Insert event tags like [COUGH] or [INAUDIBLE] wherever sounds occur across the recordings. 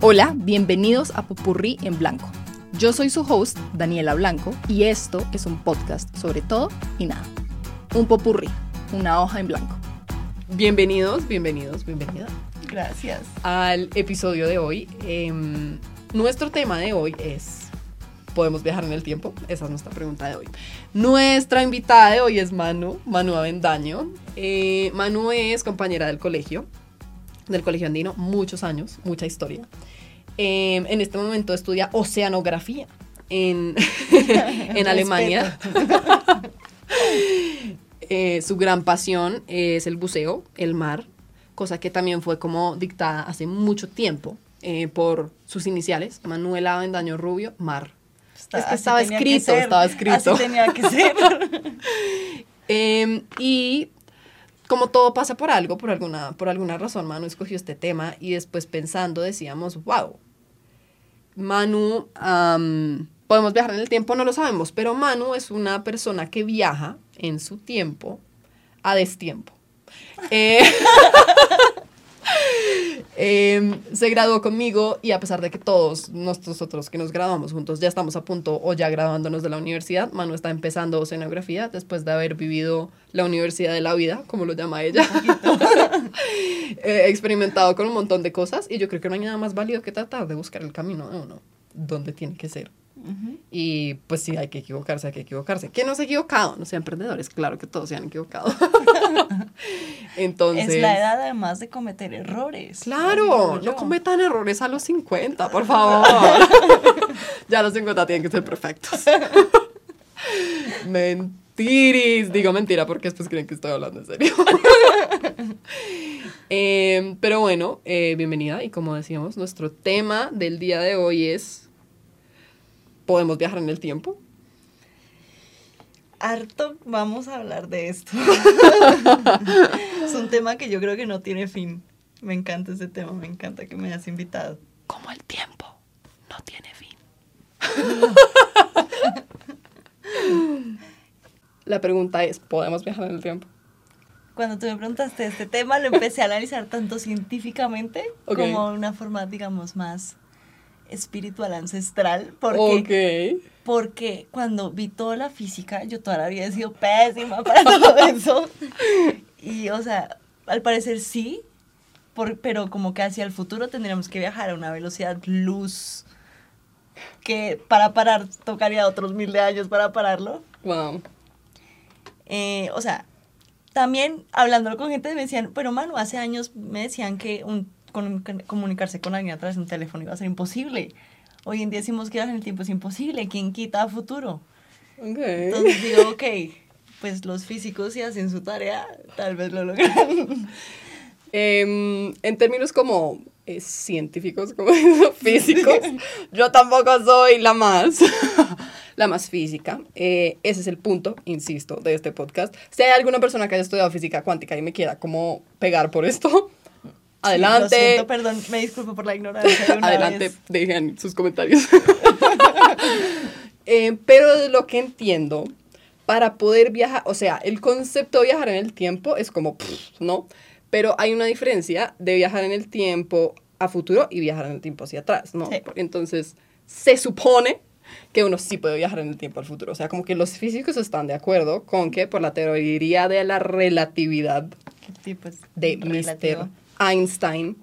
Hola, bienvenidos a Popurrí en Blanco. Yo soy su host, Daniela Blanco, y esto es un podcast sobre todo y nada. Un popurrí, una hoja en blanco. Bienvenidos, bienvenidos, bienvenida Gracias. al episodio de hoy. Em, nuestro tema de hoy es, ¿podemos viajar en el tiempo? Esa es nuestra pregunta de hoy. Nuestra invitada de hoy es Manu, Manu Avendaño. Eh, Manu es compañera del colegio, del colegio andino, muchos años, mucha historia. Em, en este momento estudia oceanografía en, [LAUGHS] en Alemania. [LAUGHS] Eh, su gran pasión es el buceo, el mar, cosa que también fue como dictada hace mucho tiempo eh, por sus iniciales, Manuela Avendaño Rubio, mar. Está- es que estaba que escrito, estaba escrito. Así tenía que ser. [LAUGHS] Em, y como todo pasa por algo, por alguna, por alguna razón, Manu escogió este tema y después pensando decíamos, wow, Manu, podemos viajar en el tiempo, no lo sabemos, pero Manu es una persona que viaja en su tiempo a destiempo. [LAUGHS] Eh, [LAUGHS] em, se graduó conmigo y a pesar de que todos nosotros que nos graduamos juntos ya estamos a punto o ya graduándonos de la universidad, Manu está empezando oceanografía después de haber vivido la universidad de la vida, como lo llama ella. [LAUGHS] He experimentado con un montón de cosas y yo creo que no hay nada más válido que tratar de buscar el camino de uno, donde tiene que ser. Y pues sí, hay que equivocarse, hay que equivocarse. ¿Quién no se ha equivocado? No sean emprendedores, claro que todos se han equivocado. [LAUGHS] Entonces... Es la edad además de cometer errores. Claro, no cometan errores a los 50, por favor. [LAUGHS] ya los 50 tienen que ser perfectos. [LAUGHS] Mentiris. Digo mentira porque después creen que estoy hablando en serio. [LAUGHS] Em, pero bueno, eh, bienvenida. Y como decíamos, nuestro tema del día de hoy es: ¿podemos viajar en el tiempo? Harto vamos a hablar de esto. [LAUGHS] es un tema que yo creo que no tiene fin. Me encanta ese tema, me encanta que me hayas invitado. Como el tiempo no tiene fin. La pregunta es: ¿podemos viajar en el tiempo? Cuando tú me preguntaste este tema, lo empecé a analizar tanto científicamente como una forma, digamos, más espiritual, ancestral. Porque Ok. Porque cuando vi toda la física, yo toda la he sido pésima [LAUGHS] para todo eso. Y, o sea, al parecer sí, por- pero como que hacia el futuro tendríamos que viajar a una velocidad luz que para parar tocaría otros mil de años para pararlo. Wow. Eh, o sea, también hablándolo con gente me decían, pero mano, hace años me decían que un, con- comunicarse con alguien a través de un teléfono iba a ser imposible. Hoy en día decimos que en el tiempo es imposible. ¿Quién quita a futuro? Ok. Entonces digo, ok, pues los físicos si hacen su tarea, tal vez lo logran. Em, en términos como eh, científicos, como [LAUGHS] físicos, yo tampoco soy la más, [LAUGHS] la más física. Eh, ese es el punto, insisto, de este podcast. Si hay alguna persona que haya estudiado física cuántica y me quiera como pegar por esto, adelante. Lo siento, perdón, me disculpo por la ignorancia. una Adelante, vez. dejen sus comentarios. [LAUGHS] Eh, pero de lo que entiendo, para poder viajar, o sea, el concepto de viajar en el tiempo es como, pff, ¿no? Pero hay una diferencia de viajar en el tiempo a futuro y viajar en el tiempo hacia atrás, ¿no? Sí. Entonces, se supone que uno sí puede viajar en el tiempo al futuro. O sea, como que los físicos están de acuerdo con que por la teoría de la relatividad ¿Qué tipo es de relativo? Mr. Einstein.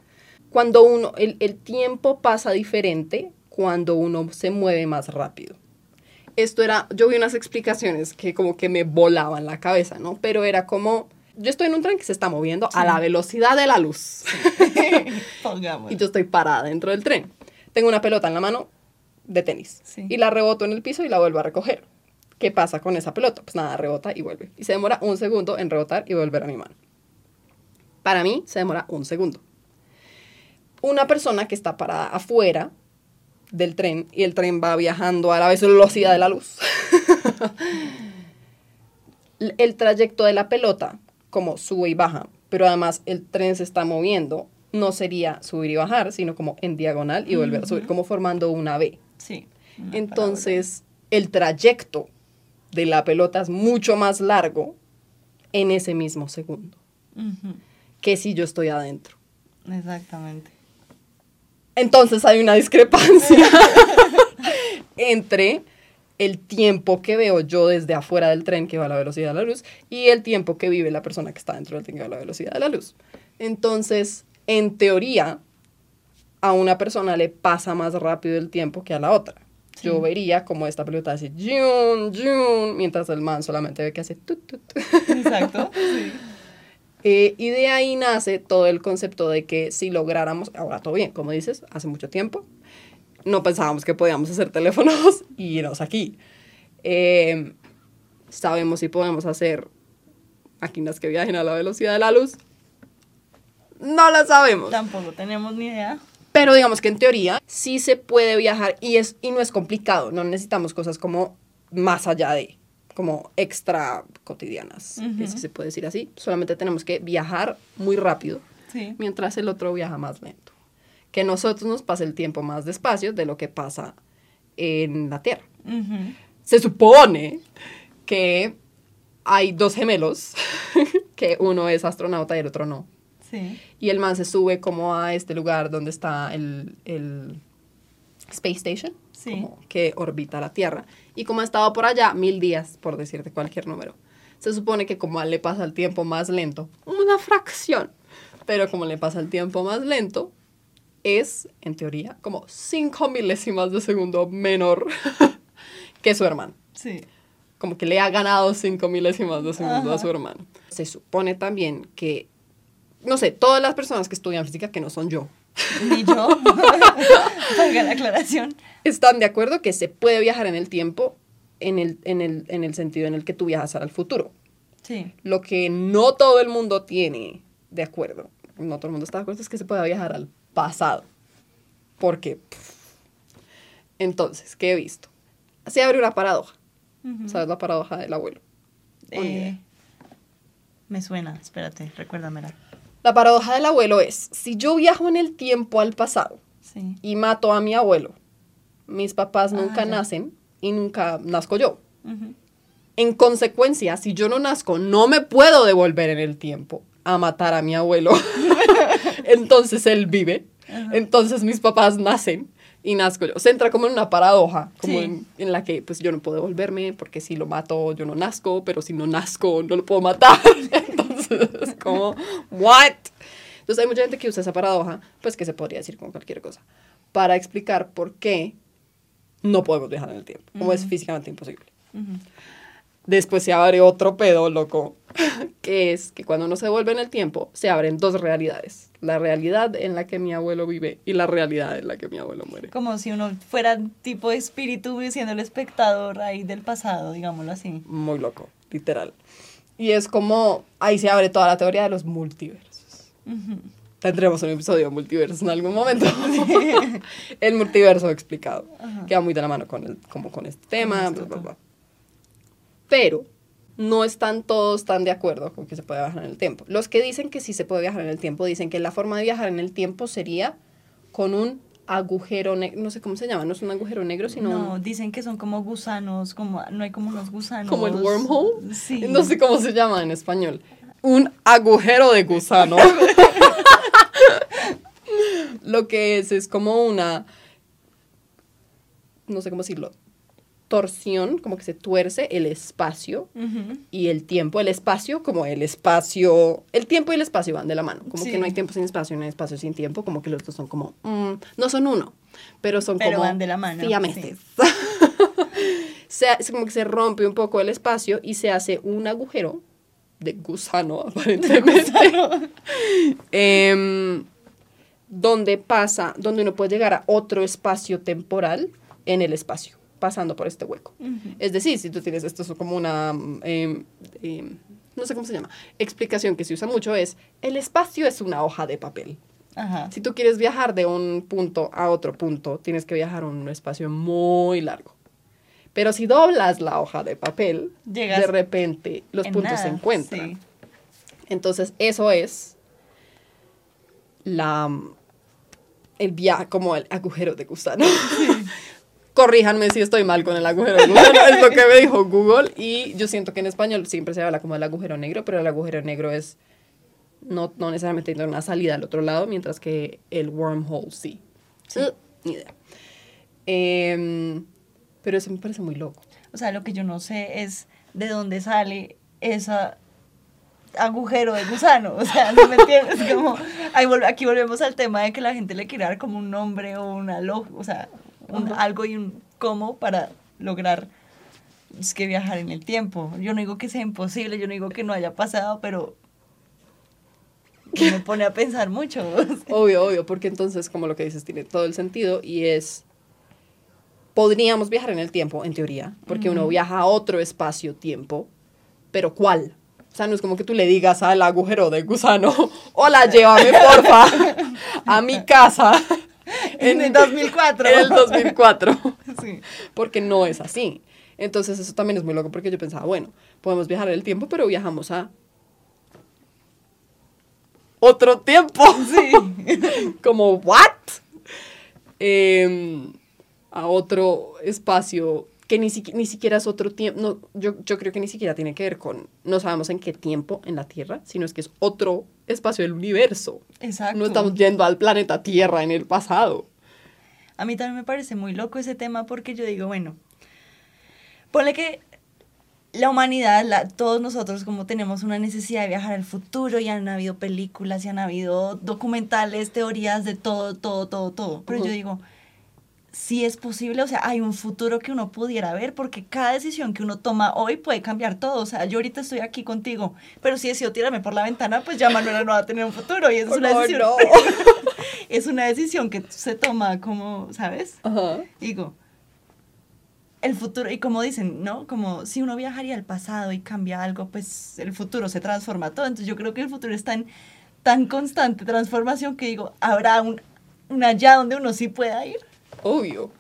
Cuando uno, el, el tiempo pasa diferente cuando uno se mueve más rápido. Esto era, yo vi unas explicaciones que como que me volaban la cabeza, ¿no? Pero era como, yo estoy en un tren que se está moviendo a la velocidad de la luz. [LAUGHS] Y yo estoy parada dentro del tren. Tengo una pelota en la mano de tenis Sí. y la reboto en el piso y la vuelvo a recoger. ¿Qué pasa con esa pelota? Pues nada, rebota y vuelve. Y se demora un segundo en rebotar y volver a mi mano. Para mí se demora un segundo. Una persona que está parada afuera del tren y el tren va viajando a la velocidad de la luz. [LAUGHS] el trayecto de la pelota, como sube y baja, pero además el tren se está moviendo, no sería subir y bajar, sino como en diagonal y volver a subir, como formando una V. Sí. una Entonces, el trayecto de la pelota es mucho más largo en ese mismo segundo. Ujú. Que si yo estoy adentro. Exactamente. Entonces hay una discrepancia [LAUGHS] entre el tiempo que veo yo desde afuera del tren que va a la velocidad de la luz y el tiempo que vive la persona que está dentro del tren que va a la velocidad de la luz. Entonces, en teoría, a una persona le pasa más rápido el tiempo que a la otra. Yo vería como esta pelota hace yun, yun, mientras el man solamente ve que hace tut, tut. Exacto. [LAUGHS] Sí. Eh, y de ahí nace todo el concepto de que si lográramos, ahora todo bien, como dices, hace mucho tiempo, no pensábamos que podíamos hacer teléfonos [LAUGHS] y irnos aquí. Eh, sabemos si podemos hacer máquinas que viajen a la velocidad de la luz. No lo sabemos. Tampoco tenemos ni idea. Pero digamos que en teoría sí se puede viajar y, es, y no es complicado. No necesitamos cosas como más allá de, como extra cotidianas. Ujú. Si se puede decir así. Solamente tenemos que viajar muy rápido Sí. mientras el otro viaja más lento. Que nosotros nos pase el tiempo más despacio de lo que pasa en la Tierra. Se supone que hay dos gemelos, [LAUGHS] que uno es astronauta y el otro no. Sí. Y el man se sube como a este lugar donde está el, el Space Station, Sí. como que orbita la Tierra. Y como ha estado por allá mil días, por decirte cualquier número, se supone que como a él le pasa el tiempo más lento, una fracción, pero como le pasa el tiempo más lento, es, en teoría, como cinco milésimas de segundo menor [LAUGHS] que su hermano Sí. como que le ha ganado cinco milésimas de segundo a Ajá. su hermano. Se supone también que, no sé, todas las personas que estudian física, que no son yo, Ni yo. [LAUGHS] Valga la aclaración. Están de acuerdo que se puede viajar en el tiempo en el, en el, en el sentido en el que tú viajas al futuro. Sí. Lo que no todo el mundo tiene de acuerdo, no todo el mundo está de acuerdo, es que se pueda viajar al pasado. Porque, pff. entonces, ¿qué he visto? Se abre una paradoja. Ujú. ¿Sabes la paradoja del abuelo? Eh, me suena, espérate, recuérdamela. La paradoja del abuelo es, si yo viajo en el tiempo al pasado Sí. y mato a mi abuelo, mis papás Ah, nunca nacen y nunca nazco yo. En consecuencia, si yo no nazco, no me puedo devolver en el tiempo a matar a mi abuelo. [LAUGHS] Entonces él vive. Entonces mis papás nacen y nazco yo. Se entra como en una paradoja, como Sí. en, en la que pues yo no puedo devolverme porque si lo mato yo no nazco, pero si no nazco no lo puedo matar. [LAUGHS] Entonces es como, ¿what? Entonces hay mucha gente que usa esa paradoja, pues que se podría decir con cualquier cosa, para explicar por qué no podemos viajar en el tiempo, como es Ujú. físicamente imposible. Ujú. Después se abre otro pedo, loco, [LAUGHS] que es que cuando uno se devuelve en el tiempo, se abren dos realidades. La realidad en la que mi abuelo vive y la realidad en la que mi abuelo muere. Como si uno fuera tipo de espíritu siendo el espectador ahí del pasado, digámoslo así. Muy loco, literal. Y es como, ahí se abre toda la teoría de los multiversos. Ujú. Tendremos un episodio de multiversos en algún momento. [LAUGHS] el multiverso explicado. Ajá. Que va muy de la mano con, el, como con este tema. Bla, esto, bla, bla. Pero no están todos tan de acuerdo con que se puede viajar en el tiempo. Los que dicen que sí se puede viajar en el tiempo dicen que la forma de viajar en el tiempo sería con un agujero negro, no sé cómo se llama, no es un agujero negro, sino No, dicen que son como gusanos, como no hay como unos gusanos. como el wormhole. Sí. No sé cómo se llama en español. Un agujero de gusano. [LAUGHS] [LAUGHS] Lo que es es como una, no sé cómo decirlo, torsión, como que se tuerce el espacio y el tiempo. El espacio, como el espacio, el tiempo y el espacio van de la mano. Como Sí. que no hay tiempo sin espacio, no hay espacio sin tiempo, como que los dos son como, mm, no son uno, pero son Pero como van de la mano, siameses. [LAUGHS] se, es como que se rompe un poco el espacio y se hace un agujero de gusano, [LAUGHS] aparentemente. Em, donde pasa, donde uno puede llegar a otro espacio temporal en el espacio, pasando por este hueco. Es decir, si tú tienes esto es como una, em, em, no sé cómo se llama, explicación que se usa mucho es, el espacio es una hoja de papel. Ajá. Si tú quieres viajar de un punto a otro punto, tienes que viajar un espacio muy largo. Pero si doblas la hoja de papel, Llegas de repente los puntos se encuentran. sí. Entonces, eso es la el viaje, como el agujero de gusano. [LAUGHS] Corríjanme si estoy mal con el agujero de gusano, es lo que me dijo Google. Y yo siento que en español siempre se habla como del agujero negro, pero el agujero negro es no, no necesariamente tiene una salida al otro lado, mientras que el wormhole sí. Sí. Uh, ni idea. Em, pero eso me parece muy loco. O sea, lo que yo no sé es de dónde sale esa agujero de gusano, o sea, ¿no me entiendes? Como, ahí vol- aquí volvemos al tema de que la gente le quiere dar como un nombre o una log, o sea, un algo y un cómo para lograr es que viajar en el tiempo. Yo no digo que sea imposible, yo no digo que no haya pasado, pero me pone a pensar mucho. Obvio, obvio, porque entonces, como lo que dices, tiene todo el sentido y es. Podríamos viajar en el tiempo, en teoría, porque uno viaja a otro espacio-tiempo, pero ¿cuál? O sea, no es como que tú le digas al agujero de gusano, [LAUGHS] hola, llévame porfa a mi casa [LAUGHS] En el 2004. En el 2004. [LAUGHS] Sí. Porque no es así. Entonces, eso también es muy loco, porque yo pensaba, bueno, podemos viajar en el tiempo, pero viajamos a otro tiempo. Sí. como, ¿what? Em, a otro espacio que ni, siqui- ni siquiera es otro tiempo. No, yo, yo creo que ni siquiera tiene que ver con, no sabemos en qué tiempo en la Tierra, sino es que es otro espacio del universo. Exacto. No estamos yendo al planeta Tierra en el pasado. A mí también me parece muy loco ese tema porque yo digo, bueno, ponle que la humanidad, la- todos nosotros como tenemos una necesidad de viajar al futuro y han habido películas y han habido documentales, teorías de todo, todo, todo, todo. Pero yo digo, si es posible, o sea, hay un futuro que uno pudiera ver porque cada decisión que uno toma hoy puede cambiar todo. O sea, yo ahorita estoy aquí contigo, pero si decido tirarme por la ventana, pues ya Manuela no va a tener un futuro y es una Oh, decisión. no. [LAUGHS] es una decisión que se toma como, ¿sabes? Ajá. Digo, el futuro, y como dicen, ¿no? Como si uno viajaría al pasado y cambia algo, pues el futuro se transforma todo. Entonces yo creo que el futuro está en tan constante transformación que digo, habrá un, un allá donde uno sí pueda ir. Obvio.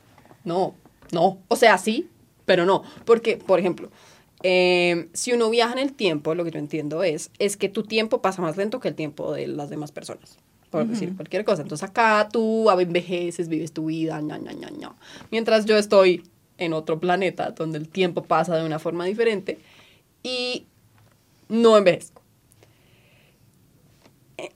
No, no. O sea, sí, pero no. Porque, por ejemplo, eh, si uno viaja en el tiempo, lo que yo entiendo es, es que tu tiempo pasa más lento que el tiempo de las demás personas. Por decir cualquier cosa. Entonces acá tú envejeces, vives tu vida, ña, ña, ña, ña. Mientras yo estoy en otro planeta donde el tiempo pasa de una forma diferente y no envejezco.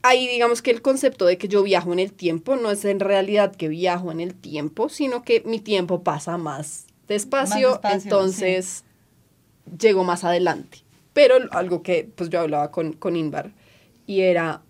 Ahí digamos que el concepto de que yo viajo en el tiempo no es en realidad que viajo en el tiempo, sino que mi tiempo pasa más despacio, Más despacio, entonces llego más adelante. Pero algo que pues yo hablaba con, con Invar y era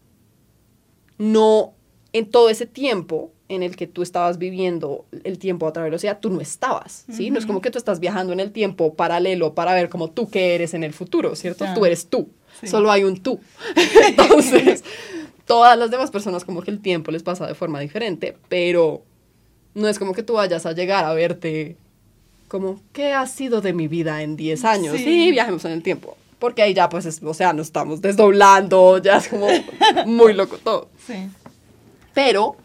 no en todo ese tiempo en el que tú estabas viviendo el tiempo a otra velocidad, tú no estabas, ¿sí? No es como que tú estás viajando en el tiempo paralelo para ver como tú qué eres en el futuro, ¿cierto? Tú eres tú, Sí. solo hay un tú. [LAUGHS] Entonces, [LAUGHS] todas las demás personas como que el tiempo les pasa de forma diferente, pero no es como que tú vayas a llegar a verte como, ¿qué ha sido de mi vida en 10 años? Sí. Sí, viajemos en el tiempo. Porque ahí ya, pues, es- o sea, nos estamos desdoblando, ya es como [LAUGHS] muy loco todo. Sí. Pero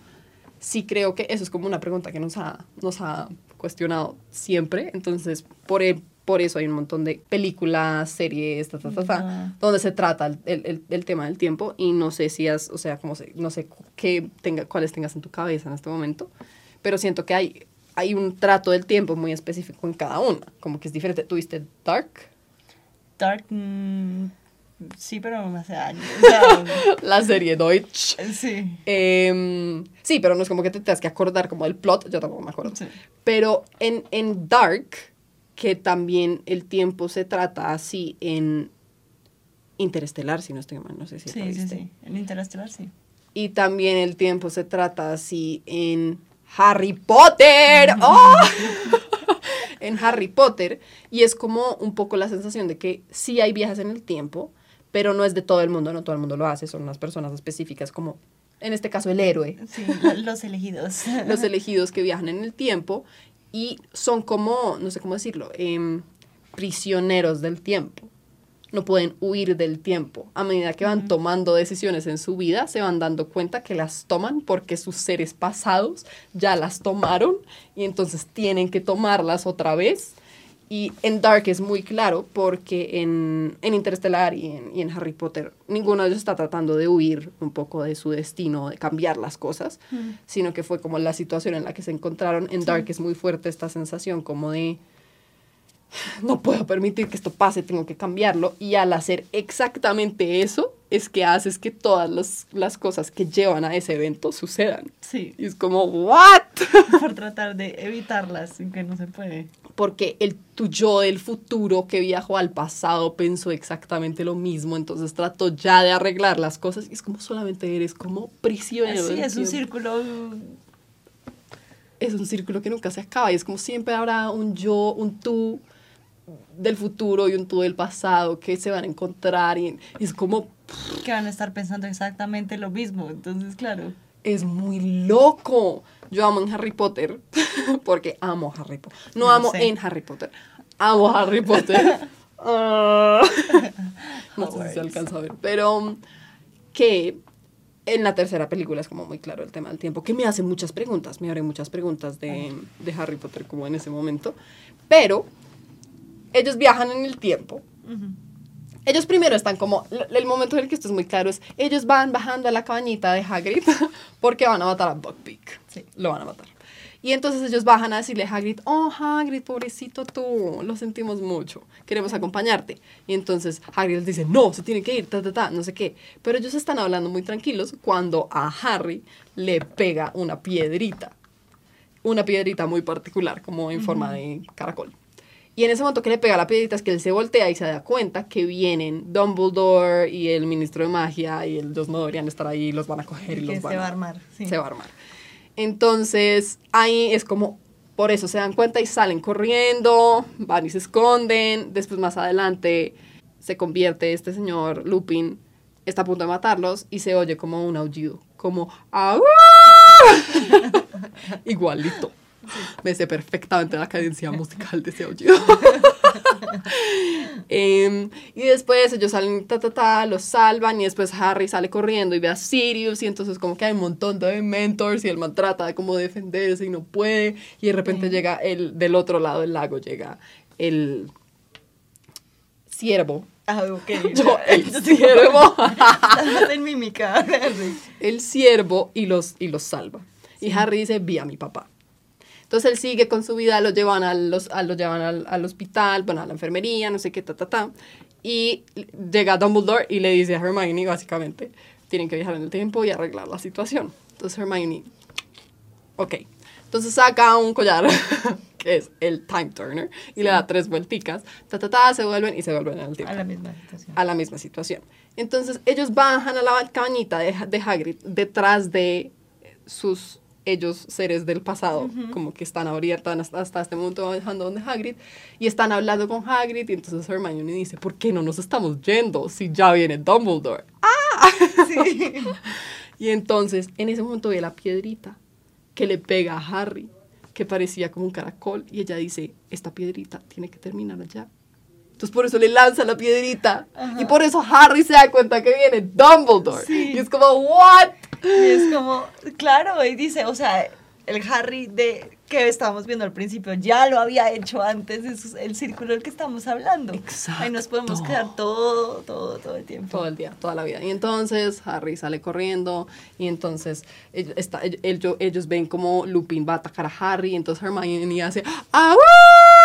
sí creo que eso es como una pregunta que nos ha, nos ha cuestionado siempre. Entonces, por, e- por eso hay un montón de películas, series, ta, ta, ta, ta, donde se trata el, el- el- tema del tiempo. Y no sé si has, o sea, como se, no sé qué tenga, cuáles tengas en tu cabeza en este momento, pero siento que hay, hay un trato del tiempo muy específico en cada una. Como que es diferente. ¿Tuviste Dark? Dark, mm, sí, pero hace años. [LAUGHS] O sea, La serie Deutsch. sí. Em, sí, pero no es como que te tengas que acordar como del plot, yo tampoco me acuerdo. Sí. Pero en, en Dark, que también el tiempo se trata así en Interestelar, si no estoy mal, no sé si Sí, sí, viste. sí. En Interestelar, sí. Y también el tiempo se trata así en Harry Potter. ¡Oh! [LAUGHS] [LAUGHS] en Harry Potter. Y es como un poco la sensación de que sí hay viajes en el tiempo, pero no es de todo el mundo, no todo el mundo lo hace, son unas personas específicas como, en este caso, el héroe Sí, lo- los elegidos. [LAUGHS] los elegidos que viajan en el tiempo y son como, no sé cómo decirlo, em, prisioneros del tiempo. No pueden huir del tiempo. A medida que van tomando decisiones en su vida, se van dando cuenta que las toman porque sus seres pasados ya las tomaron y entonces tienen que tomarlas otra vez. Y en Dark es muy claro porque en, en Interstellar y en, y en Harry Potter ninguno de ellos está tratando de huir un poco de su destino, de cambiar las cosas, sino que fue como la situación en la que se encontraron. En Dark es muy fuerte esta sensación como de no puedo permitir que esto pase, tengo que cambiarlo. Y al hacer exactamente eso, es que haces que todas las, las cosas que llevan a ese evento sucedan. Sí. Y es como, ¿what? [LAUGHS] Por tratar de evitarlas, sin que no se puede. Porque el tu yo del futuro que viajó al pasado pensó exactamente lo mismo, entonces trató ya de arreglar las cosas y es como solamente eres como prisionero. Sí, es un tiempo. círculo. es un círculo que nunca se acaba y es como siempre habrá un yo, un tú del futuro y un tú del pasado que se van a encontrar y es como que van a estar pensando exactamente lo mismo. Entonces, claro. es muy loco. Yo amo en Harry Potter [LAUGHS] porque amo Harry Potter. No amo sé. en Harry Potter. Amo Harry Potter. [LAUGHS] Ah. [LAUGHS] no sé si se alcanza a ver, pero um, que en la tercera película es como muy claro el tema del tiempo, que me hace muchas preguntas, me abre muchas preguntas de, de Harry Potter como en ese momento, pero ellos viajan en el tiempo. Ellos primero están como, el momento en el que esto es muy claro es, ellos van bajando a la cabañita de Hagrid [LAUGHS] porque van a matar a Buckbeak. Sí. Lo van a matar. Y entonces ellos bajan a decirle a Hagrid, oh Hagrid, pobrecito tú, lo sentimos mucho, queremos acompañarte. Y entonces Hagrid les dice, no, se tiene que ir, ta, ta, ta, no sé qué. Pero ellos están hablando muy tranquilos cuando a Harry le pega una piedrita. Una piedrita muy particular, como en forma de caracol. Y en ese momento que le pega la piedrita es que él se voltea y se da cuenta que vienen Dumbledore y el ministro de magia y ellos no deberían estar ahí, los van a coger y los se van va a armar. Sí. se va a armar. Entonces, ahí es como, por eso se dan cuenta y salen corriendo, van y se esconden. Después, más adelante, se convierte este señor Lupin, está a punto de matarlos y se oye como un aullido, como. [LAUGHS] Igualito. Me sé perfectamente la cadencia [LAUGHS] musical de ese aullido. [LAUGHS] Em, y después ellos salen, ta, ta, ta, los salvan y después Harry sale corriendo y ve a Sirius y entonces como que hay un montón de mentors y el man trata de como defenderse y no puede y de repente llega el, del otro lado del lago llega el ciervo. Ah, ok. [LAUGHS] Yo, el ciervo. En mímica. El ciervo y los, y los salva. Y Harry dice, vi a mi papá. Entonces él sigue con su vida, lo llevan, al, los, a- lo llevan al, al hospital, bueno, a la enfermería, no sé qué, ta, ta, ta. Y llega Dumbledore y le dice a Hermione, básicamente, tienen que viajar en el tiempo y arreglar la situación. Entonces Hermione, ok. Entonces saca un collar, [LAUGHS] que es el Time Turner, y le da tres vuelticas, ta, ta, ta, se vuelven y se vuelven en el tiempo A la misma situación. a la misma situación. Entonces ellos bajan a la cabañita de, de Hagrid detrás de sus ellos seres del pasado, como que están ahorita hasta, hasta este momento bajando donde Hagrid y están hablando con Hagrid y entonces Hermione dice, ¿por qué no nos estamos yendo si ya viene Dumbledore? [LAUGHS] Sí. [LAUGHS] Y entonces en ese momento ve la piedrita que le pega a Harry, que parecía como un caracol y ella dice, esta piedrita tiene que terminar allá. Entonces por eso le lanza la piedrita Ajá. y por eso Harry se da cuenta que viene Dumbledore. Sí. Y es como, ¿what? [LAUGHS] Y es como, claro, y dice, o sea, el Harry de que estábamos viendo al principio ya lo había hecho antes, es el círculo del que estamos hablando. Ahí nos podemos Exacto. quedar todo, todo, todo el tiempo. Todo el día, toda la vida. Y entonces Harry sale corriendo y entonces está- ellos, ellos ven como Lupin va a atacar a Harry y entonces Hermione hace ¡Ah!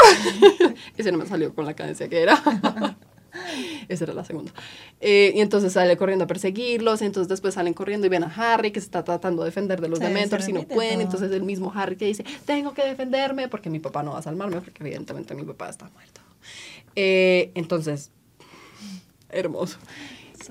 [LAUGHS] Ese no me salió con la cadencia que era. [LAUGHS] Esa era la segunda. Eh, y entonces sale corriendo a perseguirlos. Entonces después salen corriendo y ven a Harry que se está tratando de defender de los Sí, Dementors y no pueden. todo. Entonces el mismo Harry que dice, tengo que defenderme porque mi papá no va a salvarme porque evidentemente mi papá está muerto. Eh, entonces, hermoso.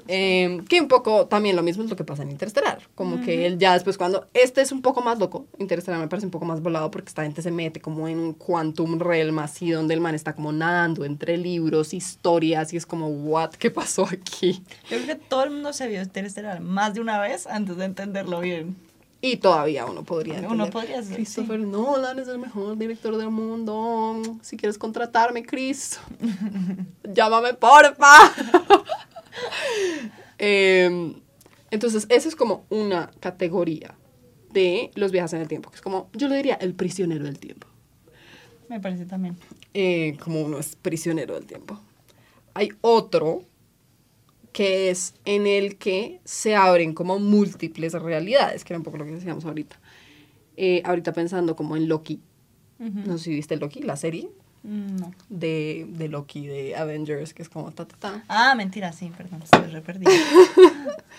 Eh, que un poco también lo mismo es lo que pasa en Interstellar. Como que él ya después cuando... Este es un poco más loco. Interstellar me parece un poco más volado porque esta gente se mete como en un quantum realm así donde el man está como nadando entre libros, historias y es como, what, ¿qué pasó aquí? Yo creo que todo el mundo se vio Interestelar más de una vez antes de entenderlo bien. Y todavía uno podría Uno entender. podría ser, Christopher Nolan es el mejor director del mundo. Si quieres contratarme, Chris, [LAUGHS] llámame porfa. [LAUGHS] [LAUGHS] Em, entonces, esa es como una categoría de los viajes en el tiempo, que es como, yo le diría, el prisionero del tiempo. Me parece también. Eh, como uno es prisionero del tiempo. Hay otro que es en el que se abren como múltiples realidades, que era un poco lo que decíamos ahorita. Eh, ahorita pensando como en Loki. Ujú. No sé si viste Loki, la serie. No. de, de Loki, de Avengers, que es como ta, ta, ta. Ah, mentira, sí, perdón, estoy re perdida. [LAUGHS]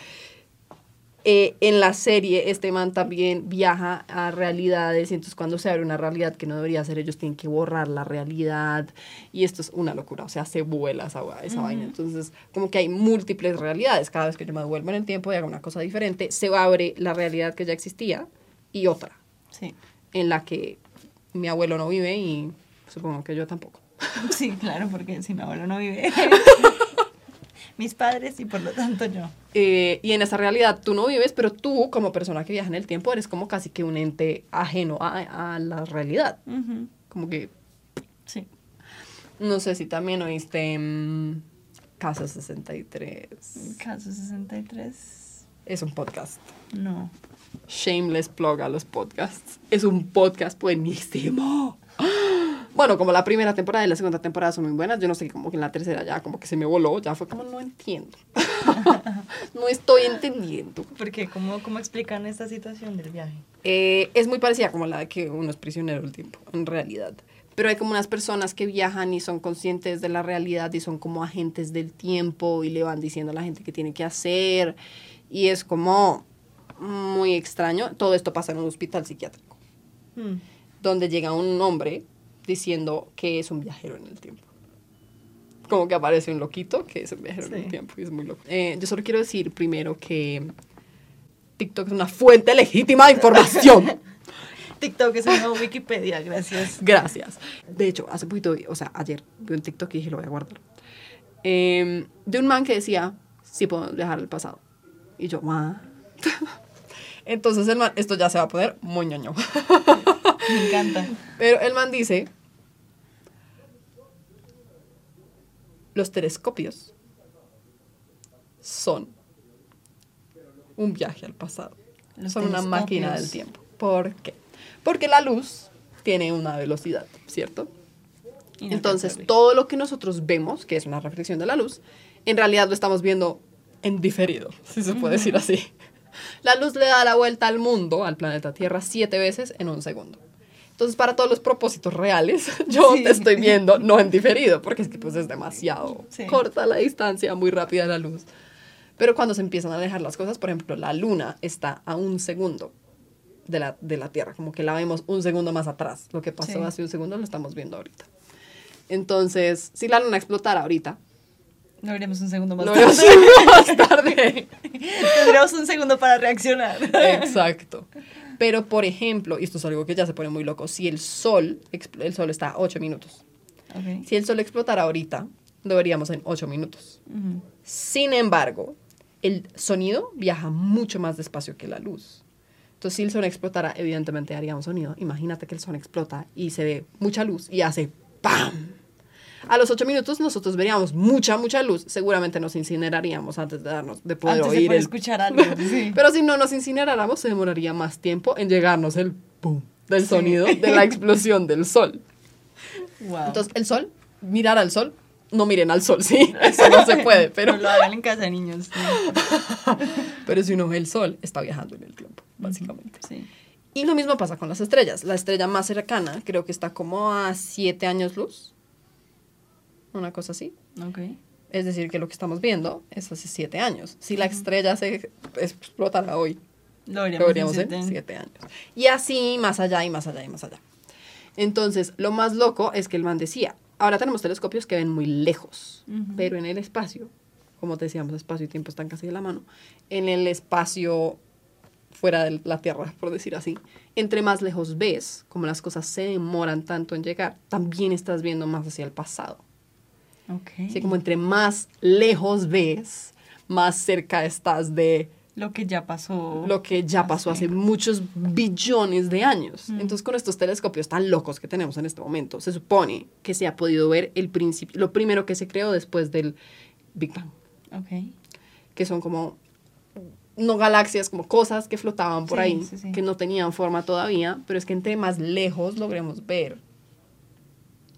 Eh, en la serie, este man también viaja a realidades y entonces cuando se abre una realidad que no debería ser, ellos tienen que borrar la realidad y esto es una locura, o sea, se vuela esa, esa vaina. Entonces, como que hay múltiples realidades. Cada vez que yo me devuelvo en el tiempo y hago una cosa diferente, se abre la realidad que ya existía y otra, Sí. en la que mi abuelo no vive y supongo que yo tampoco. [LAUGHS] Sí, claro, porque si mi abuelo no vive. [LAUGHS] Mis padres y por lo tanto yo. Eh, y en esa realidad tú no vives, pero tú como persona que viaja en el tiempo eres como casi que un ente ajeno a, a la realidad. Como que, Sí. no sé si también oíste mm, Casa 63. Caso 63. Es un podcast. No. Shameless plug a los podcasts. Es un podcast buenísimo. Bueno, como la primera temporada y la segunda temporada son muy buenas, yo no sé, como que en la tercera ya como que se me voló, ya fue como no entiendo. [LAUGHS] no estoy entendiendo. ¿Por qué? ¿Cómo, cómo explican esta situación del viaje? Eh, es muy parecida como la de que uno es prisionero del tiempo, en realidad. Pero hay como unas personas que viajan y son conscientes de la realidad y son como agentes del tiempo y le van diciendo a la gente qué tiene que hacer. Y es como muy extraño. Todo esto pasa en un hospital psiquiátrico, Mm. donde llega un hombre diciendo que es un viajero en el tiempo. Como que aparece un loquito que es un viajero en el tiempo y es muy loco. Eh, yo solo quiero decir primero que TikTok es una fuente legítima de información. [LAUGHS] TikTok es una Wikipedia, gracias. Gracias. De hecho, hace poquito, o sea, ayer vi un TikTok y dije, lo voy a guardar. Eh, de un man que decía, sí podemos viajar al pasado. Y yo, "What?". [LAUGHS] Entonces el man, esto ya se va a poner muy ñoño. [LAUGHS] Me encanta. Pero el man dice, los telescopios son un viaje al pasado. Los son una máquina del tiempo. ¿Por qué? Porque la luz tiene una velocidad, ¿cierto? Entonces, todo lo que nosotros vemos, que es una reflexión de la luz, en realidad lo estamos viendo en diferido, si se puede decir así. La luz le da la vuelta al mundo, al planeta Tierra, siete veces en un segundo. Entonces, para todos los propósitos reales, [LAUGHS] yo Sí. te estoy viendo no en diferido, porque es que pues es demasiado Sí. corta la distancia, muy rápida la luz. Pero cuando se empiezan a alejar las cosas, por ejemplo, la luna está a un segundo de la, de la Tierra, como que la vemos un segundo más atrás. Lo que pasó Sí. hace un segundo lo estamos viendo ahorita. Entonces, si la luna explotara ahorita, No veremos un segundo más no tarde. veremos más tarde. [LAUGHS] Tendremos un segundo para reaccionar. Exacto. Pero, por ejemplo, y esto es algo que ya se pone muy loco, si el sol, el sol está a 8 minutos. Si el sol explotara ahorita, lo veríamos en 8 minutos. Sin embargo, el sonido viaja mucho más despacio que la luz. Entonces, si el sol explotara, evidentemente haría un sonido. Imagínate que el sol explota y se ve mucha luz y hace ¡pam! A los ocho minutos nosotros veríamos mucha, mucha luz. Seguramente nos incineraríamos antes de darnos, de poder Antes de oír poder el escuchar [LAUGHS] algo. Sí. Pero si no nos incineráramos, se demoraría más tiempo en llegarnos el ¡pum! del Sí. sonido de la explosión del sol. Wow. Entonces, el sol, mirar al sol, no miren al sol, sí, [LAUGHS] eso no se puede, pero, No lo hagan en casa, niños. [LAUGHS] pero si uno ve el sol, está viajando en el tiempo, básicamente. Sí. Y lo mismo pasa con las estrellas. La estrella más cercana creo que está como a siete años luz, una cosa así. Ok. Es decir, que lo que estamos viendo es hace siete años. Si la estrella se explotara hoy, Lo veríamos, en siete- siete años. Y así, más allá y más allá y más allá. Entonces, lo más loco es que el man decía, ahora tenemos telescopios que ven muy lejos, pero en el espacio, como te decíamos, espacio y tiempo están casi de la mano, en el espacio fuera de la Tierra, [LAUGHS] por decir así, entre más lejos ves, como las cosas se demoran tanto en llegar, también estás viendo más hacia el pasado. Ok. Así como entre más lejos ves, más cerca estás de Lo que ya pasó. lo que ya pasó hace muchos billones de años. Entonces, con estos telescopios tan locos que tenemos en este momento, se supone que se ha podido ver el principio, lo primero que se creó después del Big Bang, Ok. que son como no galaxias, como cosas que flotaban por Sí, ahí, sí, sí. que no tenían forma todavía, pero es que entre más lejos logremos ver,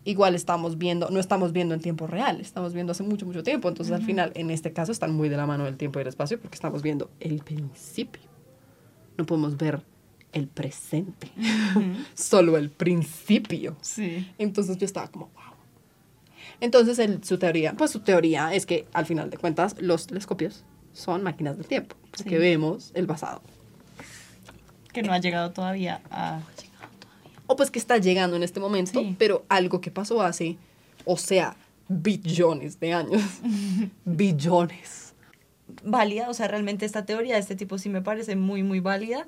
igual estamos viendo, no estamos viendo en tiempo real, estamos viendo hace mucho, mucho tiempo. Entonces, al final, en este caso, están muy de la mano del tiempo y el espacio porque estamos viendo el principio. No podemos ver el presente, [LAUGHS] solo el principio. Sí. Entonces yo estaba como, wow. Entonces él- su teoría, pues su teoría es que al final de cuentas los telescopios son máquinas del tiempo, porque Sí. vemos el pasado. Que no ha llegado todavía a... O pues que está llegando en este momento, Sí. pero algo que pasó hace, o sea, billones de años. [LAUGHS] billones. válida, o sea, realmente esta teoría de este tipo sí me parece muy, muy válida,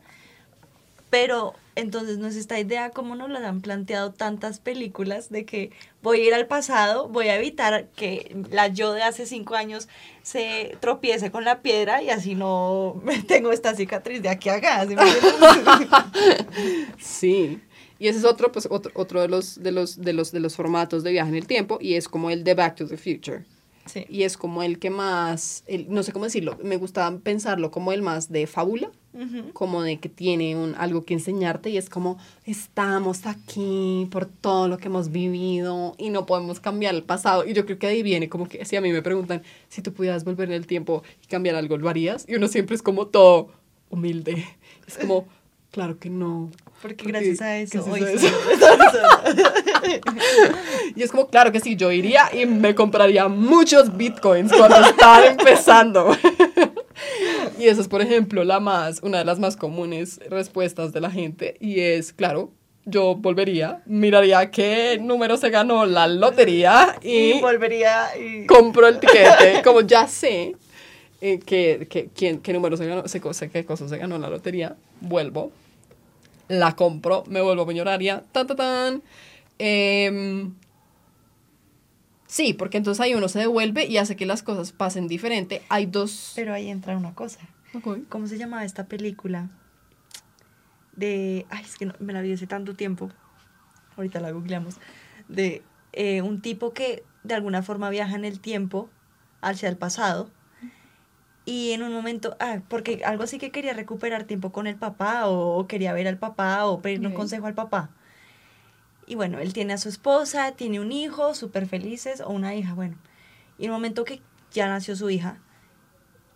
pero entonces no es esta idea como nos la han planteado tantas películas de que voy a ir al pasado, voy a evitar que la yo de hace cinco años se tropiece con la piedra y así no [LAUGHS] tengo esta cicatriz de aquí a acá. ¿sí me? [LAUGHS] Sí. Y ese es otro, pues, otro, otro de, los, de, los, de, los, de los formatos de viaje en el tiempo y es como el de Back to the Future. sí. Y es como el que más, el- no sé cómo decirlo, me gusta pensarlo como el más de fábula, Ujú. como de que tiene un, algo que enseñarte y es como estamos aquí por todo lo que hemos vivido y no podemos cambiar el pasado. Y yo creo que ahí viene como que si a mí me preguntan si tú pudieras volver en el tiempo y cambiar algo, ¿lo harías? Y uno siempre es como todo humilde. Es como, claro que no. Porque gracias a eso ¿qué hoy eso? [LAUGHS] Y es como, claro que sí, yo iría y me compraría muchos bitcoins cuando estaba empezando. [LAUGHS] y esa es, por ejemplo, la más, una de las más comunes respuestas de la gente. Y es, claro, yo volvería, miraría qué número se ganó la lotería [LAUGHS] y y volvería y... compro el tiquete. Como ya sé eh, que, que- quién- qué número se ganó, sé qué cosa se ganó la lotería, vuelvo, la compro, me vuelvo millonaria, tan, tan, tan. Em, sí, porque entonces ahí uno se devuelve y hace que las cosas pasen diferente. Hay dos... Pero ahí entra una cosa. ¿Cómo se llamaba esta película? De. Ay, es que no- me la vi hace tanto tiempo. Ahorita la googleamos. De eh, un tipo que de alguna forma viaja en el tiempo hacia el pasado. Y en un momento, ah, porque algo así que quería recuperar tiempo con el papá, o, quería ver al papá, o pedirle un consejo al papá. Y bueno, él tiene a su esposa, tiene un hijo, súper felices, o una hija, bueno. Y en un momento que ya nació su hija,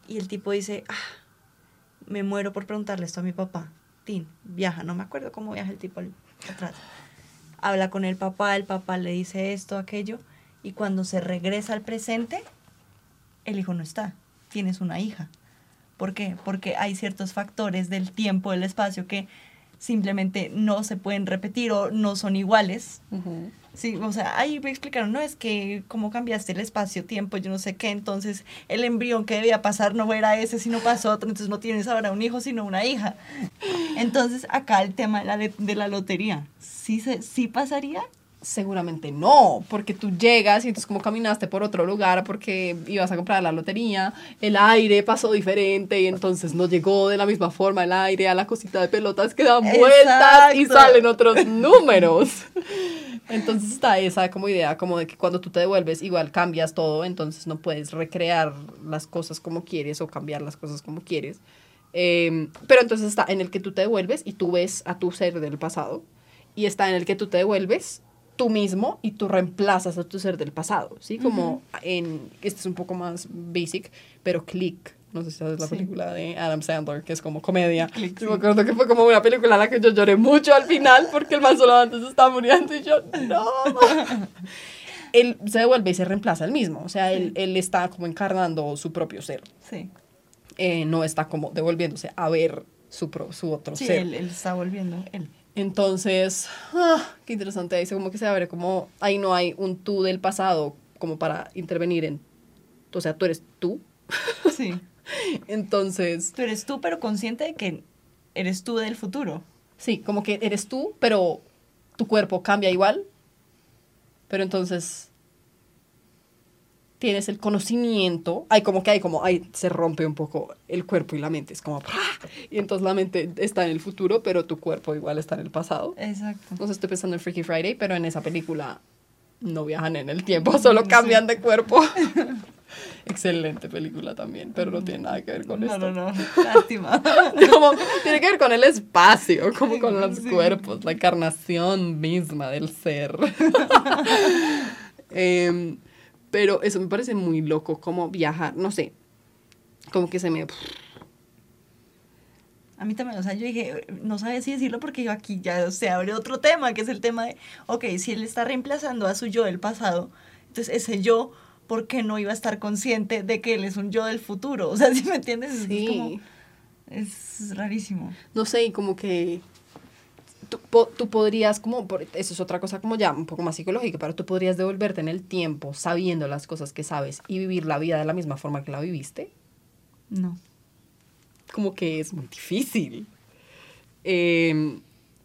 y el tipo dice, ah, me muero por preguntarle esto a mi papá. Tin, viaja, no me acuerdo cómo viaja el tipo atrás. Habla con el papá, el papá le dice esto, aquello, y cuando se regresa al presente, el hijo no está, tienes una hija. ¿Por qué? Porque hay ciertos factores del tiempo, del espacio que simplemente no se pueden repetir o no son iguales. Ujú. Sí, o sea, ahí me explicaron, no es que cómo cambiaste el espacio-tiempo, yo no sé qué, entonces el embrión que debía pasar no era ese, sino pasó otro, entonces no tienes ahora un hijo, sino una hija. Entonces, acá el tema de la, de, de la lotería, ¿sí, se, ¿sí pasaría? Seguramente no, porque tú llegas y entonces como caminaste por otro lugar porque ibas a comprar la lotería, el aire pasó diferente y entonces no llegó de la misma forma el aire a la cosita de pelotas que dan vueltas y salen otros números. [LAUGHS] Entonces está esa como idea como de que cuando tú te devuelves igual cambias todo, entonces no puedes recrear las cosas como quieres o cambiar las cosas como quieres. Eh, pero entonces está en el que tú te devuelves y tú ves a tu ser del pasado y está en el que tú te devuelves tú mismo y tú reemplazas a tu ser del pasado, ¿sí? Como en, este es un poco más basic, pero Click, no sé si sabes la Sí. película de Adam Sandler, que es como comedia. Click, yo sí. me acuerdo que fue como una película en la que yo lloré mucho al final porque el man solo antes estaba muriendo y yo, no. [LAUGHS] él se devuelve y se reemplaza él mismo, o sea, él, él está como encarnando su propio ser, Sí. eh, no está como devolviéndose a ver su, pro- su otro Sí, ser. él, él está volviendo, él. Entontonces, ah, qué interesante. Ahí como que se abre como, ahí no hay un tú del pasado como para intervenir en, o sea, tú eres tú. Sí. [LAUGHS] Entonces, Tú eres tú, pero consciente de que eres tú del futuro. sí, como que eres tú, pero tu cuerpo cambia igual. Pero entonces tienes el conocimiento, hay como que hay como, ahí se rompe un poco el cuerpo y la mente, es como, ¡ah! y entonces la mente está en el futuro, pero tu cuerpo igual está en el pasado. Exacto. No sé, estoy pensando en Freaky Friday, pero en esa película no viajan en el tiempo, [LAUGHS] solo cambian de cuerpo. [LAUGHS] Excelente película también, pero no tiene nada que ver con No, esto. no, no, [LAUGHS] lástima. Como, tiene que ver con el espacio, como con los Sí. cuerpos, la encarnación misma del ser. Em, pero eso me parece muy loco, como viajar, no sé, como que se me... A mí también, o sea, yo dije, no sabía si decirlo porque yo aquí ya se abre otro tema, que es el tema de, ok, si él está reemplazando a su yo del pasado, entonces ese yo, ¿por qué no iba a estar consciente de que él es un yo del futuro? [LAUGHS] O sea, ¿sí me entiendes? Es Sí. como- es rarísimo. No sé, y como que tú, po- tú podrías, como, por- eso es otra cosa como ya un poco más psicológica, pero tú podrías devolverte en el tiempo sabiendo las cosas que sabes y vivir la vida de la misma forma que la viviste. No. Como que es muy difícil. Eh,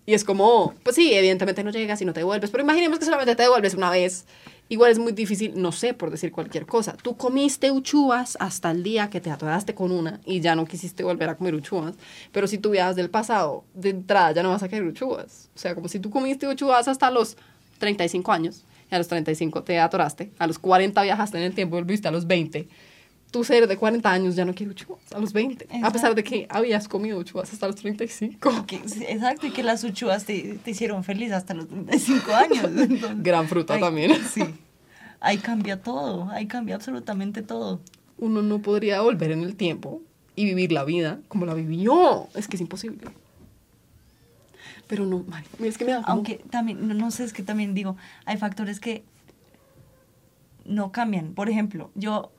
y es como, pues sí, evidentemente no llegas y no te devuelves, pero imaginemos que solamente te devuelves una vez. Igual es muy difícil, no sé, por decir cualquier cosa. Tú comiste uchuvas hasta el día que te atoraste con una y ya no quisiste volver a comer uchuvas. Pero si tú viajas del pasado, de entrada ya no vas a querer uchuvas. O sea, como si tú comiste uchuvas hasta los 35 años y a los 35 te atoraste, a los 40 viajaste en el tiempo, volviste a los 20. Tu ser de 40 años ya no quiere uchuvas a los 20, a pesar de que habías comido uchuvas hasta los 35. [LAUGHS] Que- exacto, y que las uchuvas te, te hicieron feliz hasta los 35 años. [LAUGHS] Entonces, Gran fruta ahí- también. Sí. Ahí cambia todo, ahí cambia absolutamente todo. Uno no podría volver en el tiempo y vivir la vida como la vivió. Es que es imposible. Pero no, Mari, es que me da como- Aunque también, no, no sé, es que también digo, hay factores que no cambian. Por ejemplo, yo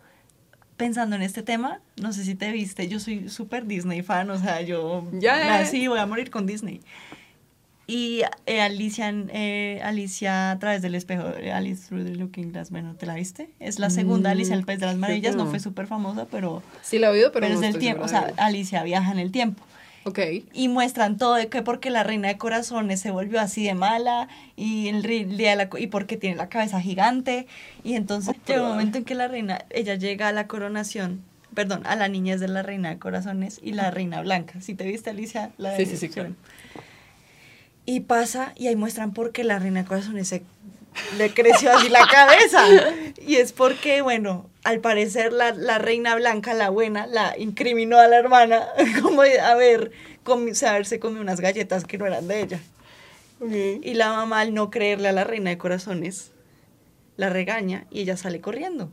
pensando en este tema, no sé si te viste, yo soy súper Disney fan, o sea, yo ya. nací, voy a morir con Disney. Y eh, Alicia, eh, Alicia a través del espejo, Alice Through the Looking Glass, bueno, ¿te la viste? Es la segunda Mm, Alicia en el País de las Maravillas, que no no. fue súper famosa, pero, Sí la he oído, pero, pero, no es del tiempo, o sea, Alicia viaja en el tiempo Ok. y muestran todo de que porque la reina de corazones se volvió así de mala y el día de la y porque tiene la cabeza gigante. Y entonces llega un momento en que la reina ella llega a la coronación perdón a la niñez de la reina de corazones y la reina blanca. Si te viste Alicia la de- Sí, sí, sí, claro. y pasa y ahí muestran por qué la reina de corazones se le creció así la cabeza. Y es porque bueno al parecer la, la reina blanca la buena la incriminó a la hermana [LAUGHS] como de haber comi- se haberse comido unas galletas que no eran de ella. Y la mamá al no creerle a la reina de corazones la regaña y ella sale corriendo.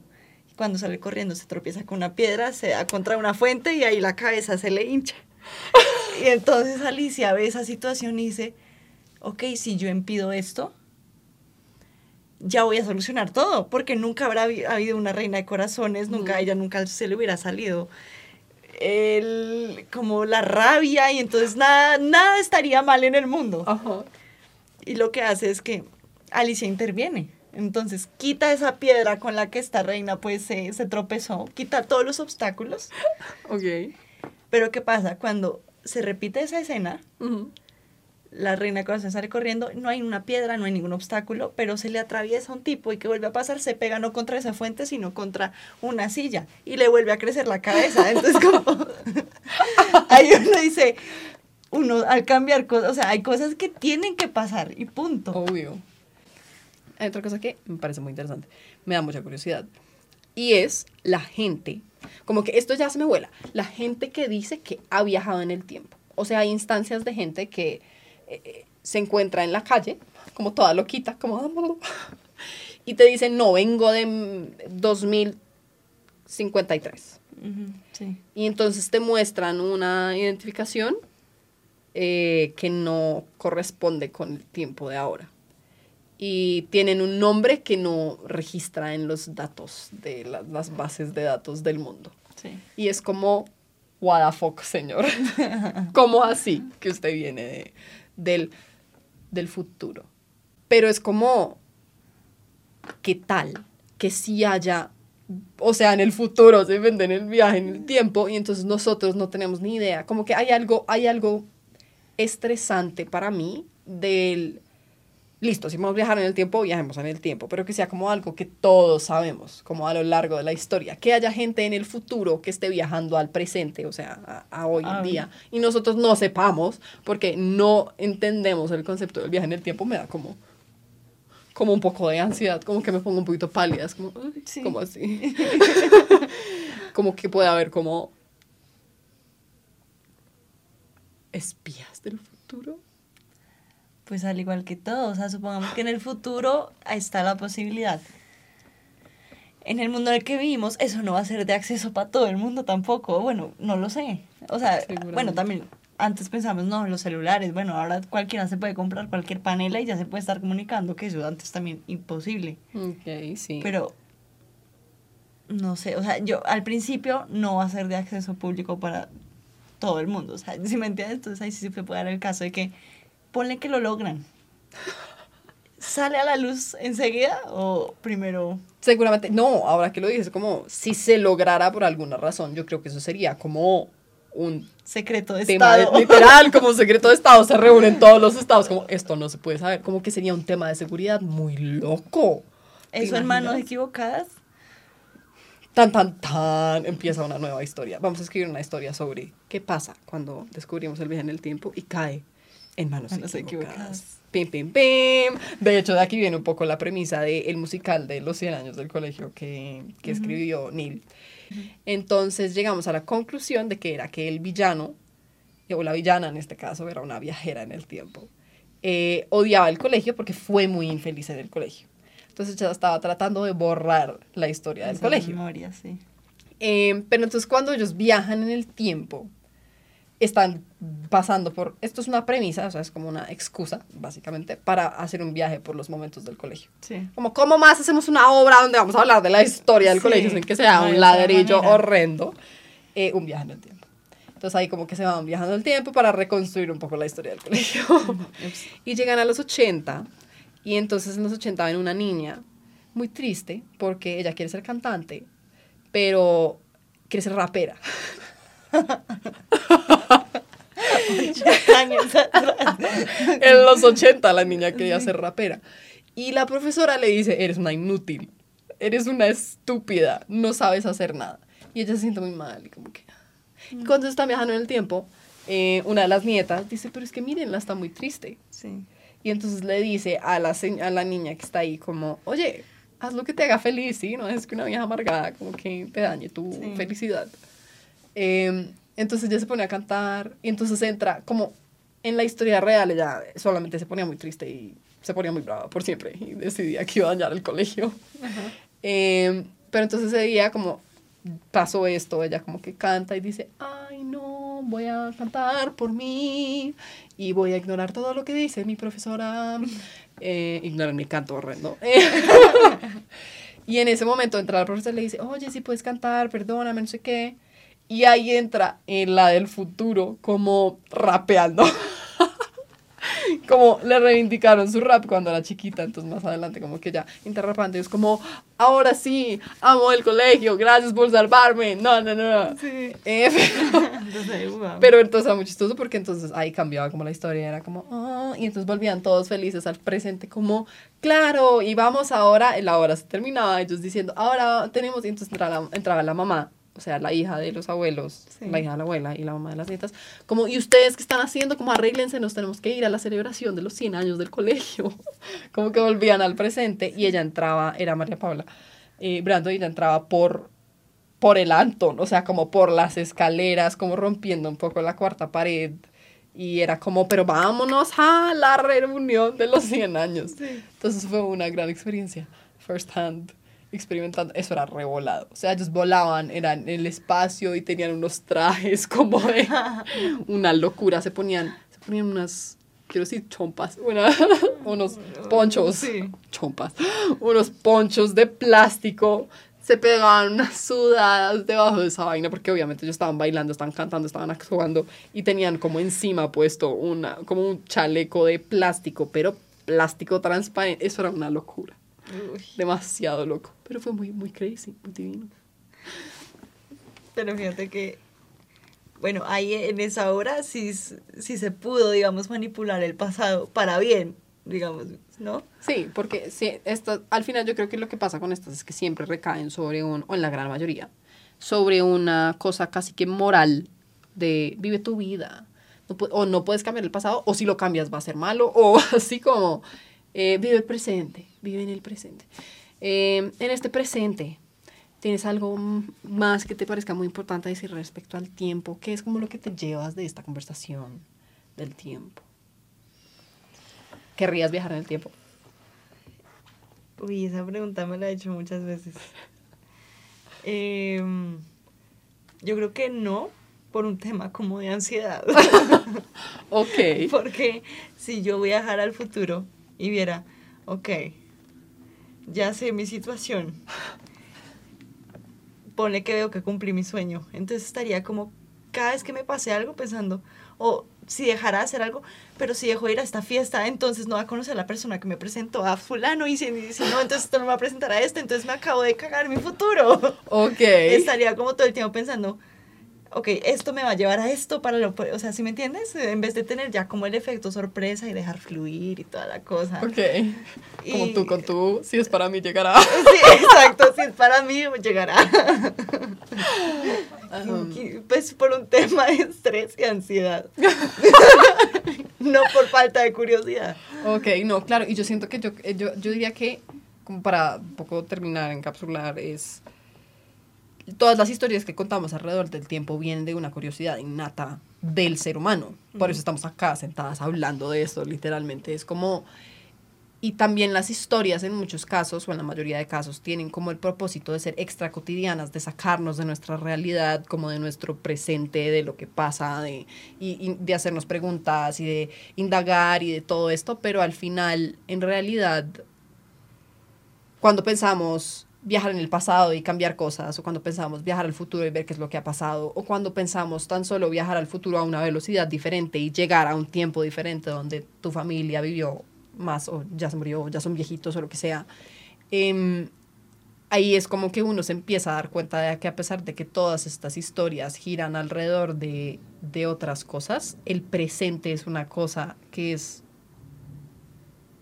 Y cuando sale corriendo se tropieza con una piedra se da contra una fuente y ahí la cabeza se le hincha. [LAUGHS] Y entonces Alicia ve esa situación y dice ok, si yo impido esto, ya voy a solucionar todo, porque nunca habrá habi- habido una reina de corazones, nunca ella nunca se le hubiera salido el, como la rabia y entonces nada, nada estaría mal en el mundo. Ajá. Y lo que hace es que Alicia interviene. Entonces quita esa piedra con la que esta reina pues se, se tropezó, quita todos los obstáculos. Ok. Pero ¿qué pasa? Cuando se repite esa escena. La reina corazón sale corriendo, no hay una piedra, no hay ningún obstáculo, pero se le atraviesa un tipo y que vuelve a pasar, se pega no contra esa fuente, sino contra una silla y le vuelve a crecer la cabeza. Entonces, como [LAUGHS] ahí uno dice, uno al cambiar cosas, o sea, hay cosas que tienen que pasar y punto. Obvio. Hay otra cosa que me parece muy interesante. Me da mucha curiosidad. Y es la gente. Como que esto ya se me vuela. La gente que dice que ha viajado en el tiempo. O sea, hay instancias de gente que eh, se encuentra en la calle, como toda loquita, como... [LAUGHS] Y te dicen, no, vengo de mm, 2053. Ujú, sí. Y entonces te muestran una identificación eh, que no corresponde con el tiempo de ahora. Y tienen un nombre que no registra en los datos de la- las bases de datos del mundo. Sí. Y es como, what the fuck, señor. [LAUGHS] ¿Cómo así que usted viene de- del, del futuro? Pero es como, ¿qué tal que si haya, o sea, en el futuro se venden el viaje en el tiempo y entonces nosotros no tenemos ni idea? Como que hay algo, hay algo estresante para mí del listo, si vamos a viajar en el tiempo, viajemos en el tiempo, pero que sea como algo que todos sabemos, como a lo largo de la historia, que haya gente en el futuro que esté viajando al presente, o sea, a, a hoy Ah, en día, y nosotros no sepamos, porque no entendemos el concepto del viaje en el tiempo, me da como, como un poco de ansiedad, como que me pongo un poquito pálida, es como, "Ay, Sí. ¿cómo así? [LAUGHS] como que puede haber como espías del futuro. Pues al igual que todo, o sea, supongamos que en el futuro está la posibilidad. En el mundo en el que vivimos, eso no va a ser de acceso para todo el mundo tampoco. Bueno, no lo sé. O sea, bueno, también antes pensamos, no, los celulares, bueno, ahora cualquiera se puede comprar cualquier panela y ya se puede estar comunicando, que eso antes también imposible. Ok, sí. Pero, no sé, o sea, yo al principio no va a ser de acceso público para todo el mundo, o sea, [LAUGHS] si me entiendes, entonces ahí sí se puede dar el caso de que, ponle que lo logran. ¿Sale a la luz enseguida o primero? Seguramente, no, ahora que lo dices, como si se lograra por alguna razón, yo creo que eso sería como un Secreto de tema de- Estado. literal, como [LAUGHS] secreto de Estado, se reúnen todos los estados, como esto no se puede saber, como que sería un tema de seguridad muy loco. ¿Te Eso en manos equivocadas. Tan, tan, tan, empieza una nueva historia. Vamos a escribir una historia sobre qué pasa cuando descubrimos el viaje en el tiempo y cae en manos, Manos equivocadas. equivocadas. Pim, pim, pim. De hecho, de aquí viene un poco la premisa del musical de los 100 años del colegio que, que escribió Neil. Entonces llegamos a la conclusión de que era que el villano, o la villana en este caso, era una viajera en el tiempo, eh, odiaba el colegio porque fue muy infeliz en el colegio. Entonces ella estaba tratando de borrar la historia del Esa colegio. memoria, sí. Eh, pero entonces cuando ellos viajan en el tiempo, están pasando por, esto es una premisa, o sea, es como una excusa, básicamente, para hacer un viaje por los momentos del colegio. Sí. Como, ¿cómo más hacemos una obra donde vamos a hablar de la historia del Sí, colegio sin que sea no un ladrillo horrendo? Eh, un viaje en el tiempo. Entonces ahí como que se van viajando el tiempo para reconstruir un poco la historia del colegio. [LAUGHS] [LAUGHS] y llegan a los 80 y entonces en los 80 ven una niña muy triste porque ella quiere ser cantante, pero quiere ser rapera. [LAUGHS] [LAUGHS] Años atrás. en los 80 la niña quería ser rapera. Y la profesora le dice, eres una inútil, eres una estúpida, no sabes hacer nada. Y ella se siente muy mal y como que... Y cuando está viajando en el tiempo, eh, una de las nietas dice, pero es que mírenla, está muy triste. Sí. Y entonces le dice a la, a la niña que está ahí como, oye, haz lo que te haga feliz, ¿sí? No es que una vieja amargada como que te dañe tu Sí. felicidad. Eh, entonces ella se pone a cantar y entonces entra como en la historia real, ella solamente se ponía muy triste y se ponía muy brava por siempre y decidía que iba a dañar el colegio. Eh, pero entonces ese día como pasó esto, ella como que canta y dice, ay no, voy a cantar por mí y voy a ignorar todo lo que dice mi profesora. [LAUGHS] Eh, ignoran mi canto horrendo. [LAUGHS] y en ese momento entra la profesora y le dice, oye, si puedes cantar, perdóname, no sé qué. Y ahí entra en la del futuro como rapeando. [LAUGHS] como le reivindicaron su rap cuando era chiquita, entonces más adelante como que ya interrapando y es como, ahora sí, amo el colegio, gracias por salvarme, no, no, no. Sí. [LAUGHS] Eh, pero, [LAUGHS] Entonces, wow. pero entonces era muy chistoso porque entonces ahí cambiaba como la historia, era como, "Ah", y entonces volvían todos felices al presente como, claro, y vamos ahora, la hora se terminaba, ellos diciendo, ahora tenemos, y entonces entraba la, entraba la mamá, o sea, la hija de los abuelos, Sí. la hija de la abuela y la mamá de las nietas, como, ¿y ustedes qué están haciendo? Como arréglense, nos tenemos que ir a la celebración de los 100 años del colegio. [LAUGHS] como que volvían al presente y ella entraba, era María Paula, eh, Brando, y ella entraba por por el Anton, o sea, como por las escaleras, como rompiendo un poco la cuarta pared. Y era como, pero vámonos a la reunión de los 100 años. Entonces fue una gran experiencia, first hand, experimentando. Eso era revolado. O sea, ellos volaban, eran en el espacio y tenían unos trajes como de [LAUGHS] una locura. Se ponían, se ponían unas, quiero decir, chompas, una- [LAUGHS] unos ponchos, Sí. chompas, unos ponchos de plástico. Se pegaban unas sudadas debajo de esa vaina porque obviamente ellos estaban bailando, estaban cantando, estaban actuando y tenían como encima puesto una, como un chaleco de plástico, pero plástico transparente. Eso era una locura, Uy, demasiado loco, pero fue muy, muy crazy, muy divino. pero fíjate que, bueno, ahí en esa hora sí, sí se pudo, digamos, manipular el pasado para bien, digamos, ¿no? Sí, porque sí, esto, al final yo creo que lo que pasa con estas es que siempre recaen sobre un, o en la gran mayoría, sobre una cosa casi que moral de vive tu vida. No o no puedes cambiar el pasado, o si lo cambias va a ser malo, o [LAUGHS] así como eh, vive el presente, vive en el presente. Eh, en este presente, ¿tienes algo más que te parezca muy importante decir respecto al tiempo? ¿Qué es como lo que te llevas de esta conversación del tiempo? ¿Querrías viajar en el tiempo? Uy, esa pregunta me la he hecho muchas veces. [LAUGHS] Em, yo creo que no, por un tema como de ansiedad. [LAUGHS] Ok. [LAUGHS] Porque si yo viajara al futuro y viera, ok, ya sé mi situación, pone que veo que cumplí mi sueño, entonces estaría como cada vez que me pase algo pensando, o si dejara de hacer algo, pero si dejo de ir a esta fiesta, entonces no va a conocer a la persona que me presentó a fulano y si, si no, entonces esto no me va a presentar a este, entonces me acabo de cagar mi futuro. Ok. Estaría como todo el tiempo pensando, ok, esto me va a llevar a esto para lo... O sea, ¿sí me entiendes? En vez de tener ya como el efecto sorpresa y dejar fluir y toda la cosa. Ok. Como tú con tú, si es para mí llegará. Sí, exacto, si es para mí, llegará. Um, Pues por un tema de estrés y ansiedad. no por falta de curiosidad. Ok, no, claro, y yo siento que yo, eh, yo, yo diría que, como para un poco terminar, encapsular, es todas las historias que contamos alrededor del tiempo vienen de una curiosidad innata del ser humano. Por eso estamos acá sentadas hablando de esto, literalmente. Es como... Y también las historias en muchos casos, o en la mayoría de casos, tienen como el propósito de ser extra cotidianas, de sacarnos de nuestra realidad, como de nuestro presente, de lo que pasa, de, y, y de hacernos preguntas y de indagar y de todo esto, pero al final, en realidad, cuando pensamos viajar en el pasado y cambiar cosas, o cuando pensamos viajar al futuro y ver qué es lo que ha pasado, o cuando pensamos tan solo viajar al futuro a una velocidad diferente y llegar a un tiempo diferente donde tu familia vivió más, o ya se murió, o ya son viejitos, o lo que sea, em, ahí es como que uno se empieza a dar cuenta de que a pesar de que todas estas historias giran alrededor de, de otras cosas, el presente es una cosa que es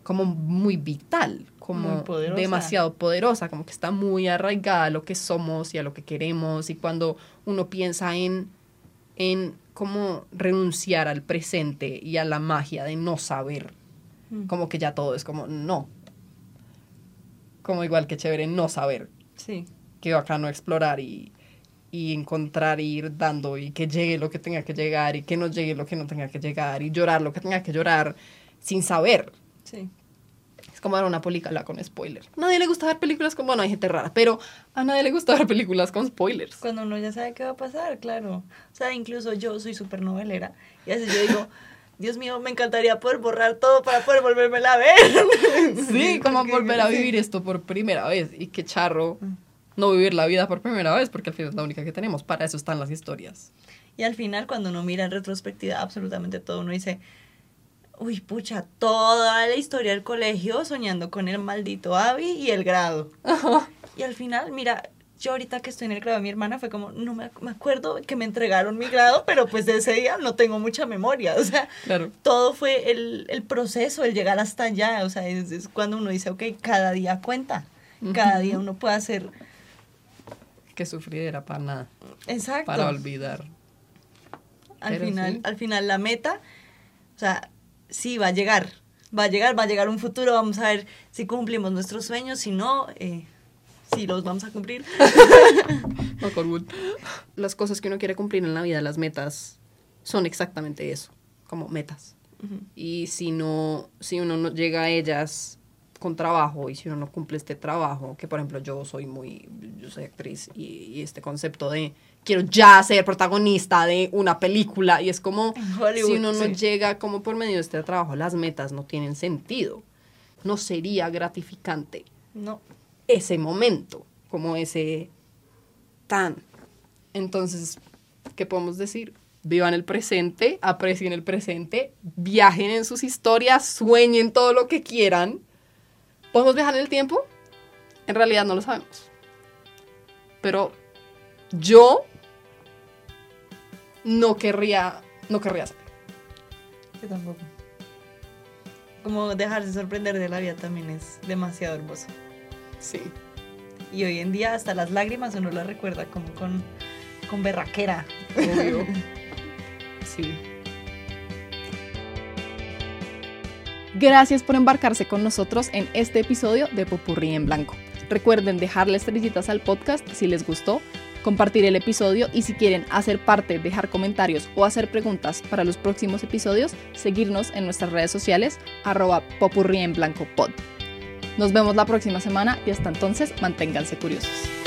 como muy vital, como poderosa. demasiado poderosa, como que está muy arraigada a lo que somos y a lo que queremos. Y cuando uno piensa en, en cómo renunciar al presente y a la magia de no saber, Mm. como que ya todo es como no. Como igual que chévere no saber, Sí. que bacano explorar y, y encontrar y ir dando y que llegue lo que tenga que llegar y que no llegue lo que no tenga que llegar y llorar lo que tenga que llorar sin saber. Sí. Es como ver una película con spoilers. A nadie le gusta ver películas con... Bueno, hay gente rara, pero a nadie le gusta [LAUGHS] ver películas con spoilers. Cuando uno ya sabe qué va a pasar, claro. O sea, incluso yo soy súper novelera. Y a veces yo digo, [LAUGHS] Dios mío, me encantaría poder borrar todo para poder volvérmela a ver. [LAUGHS] Sí, como volver a vivir esto por primera vez. Y qué charro no vivir la vida por primera vez, porque al final es la única que tenemos. Para eso están las historias. Y al final, cuando uno mira en retrospectiva absolutamente todo, uno dice, uy, pucha, toda la historia del colegio soñando con el maldito Abby y el grado. Y al final, mira, yo ahorita que estoy en el grado de mi hermana fue como, no me, me acuerdo que me entregaron mi grado, pero pues de ese día no tengo mucha memoria. O sea, Claro. todo fue el, el proceso, el llegar hasta allá. O sea, es, es cuando uno dice, ok, cada día cuenta. Cada día uno puede hacer... Que sufriera para nada. Exacto. Para olvidar. al Pero final, sí. al final la meta, o sea, sí va a llegar, va a llegar, va a llegar un futuro, vamos a ver si cumplimos nuestros sueños, si no, eh, si los vamos a cumplir. [LAUGHS] Las cosas que uno quiere cumplir en la vida, las metas, son exactamente eso, como metas. Y si no, si uno no llega a ellas con trabajo y si uno no cumple este trabajo, que por ejemplo yo soy muy, yo soy actriz y, y este concepto de quiero ya ser protagonista de una película y es como si uno no sí. llega como por medio de este trabajo, las metas no tienen sentido. No sería gratificante No, ese momento, como ese tan. Entonces, ¿qué podemos decir? Vivan el presente, aprecien el presente, viajen en sus historias, sueñen todo lo que quieran. ¿Podemos viajar en el tiempo? En realidad no lo sabemos. Pero yo no querría, no querría saber. yo tampoco. Como dejarse sorprender de la vida también es demasiado hermoso. Sí. Y hoy en día hasta las lágrimas uno las recuerda como con, con berraquera. Obvio. [LAUGHS] Sí. Gracias por embarcarse con nosotros en este episodio de Popurrí en Blanco. Recuerden dejarle estrellitas al podcast si les gustó, compartir el episodio y si quieren hacer parte, dejar comentarios o hacer preguntas para los próximos episodios, seguirnos en nuestras redes sociales arroba popurrí en blanco pod. Nos vemos la próxima semana y hasta entonces manténganse curiosos.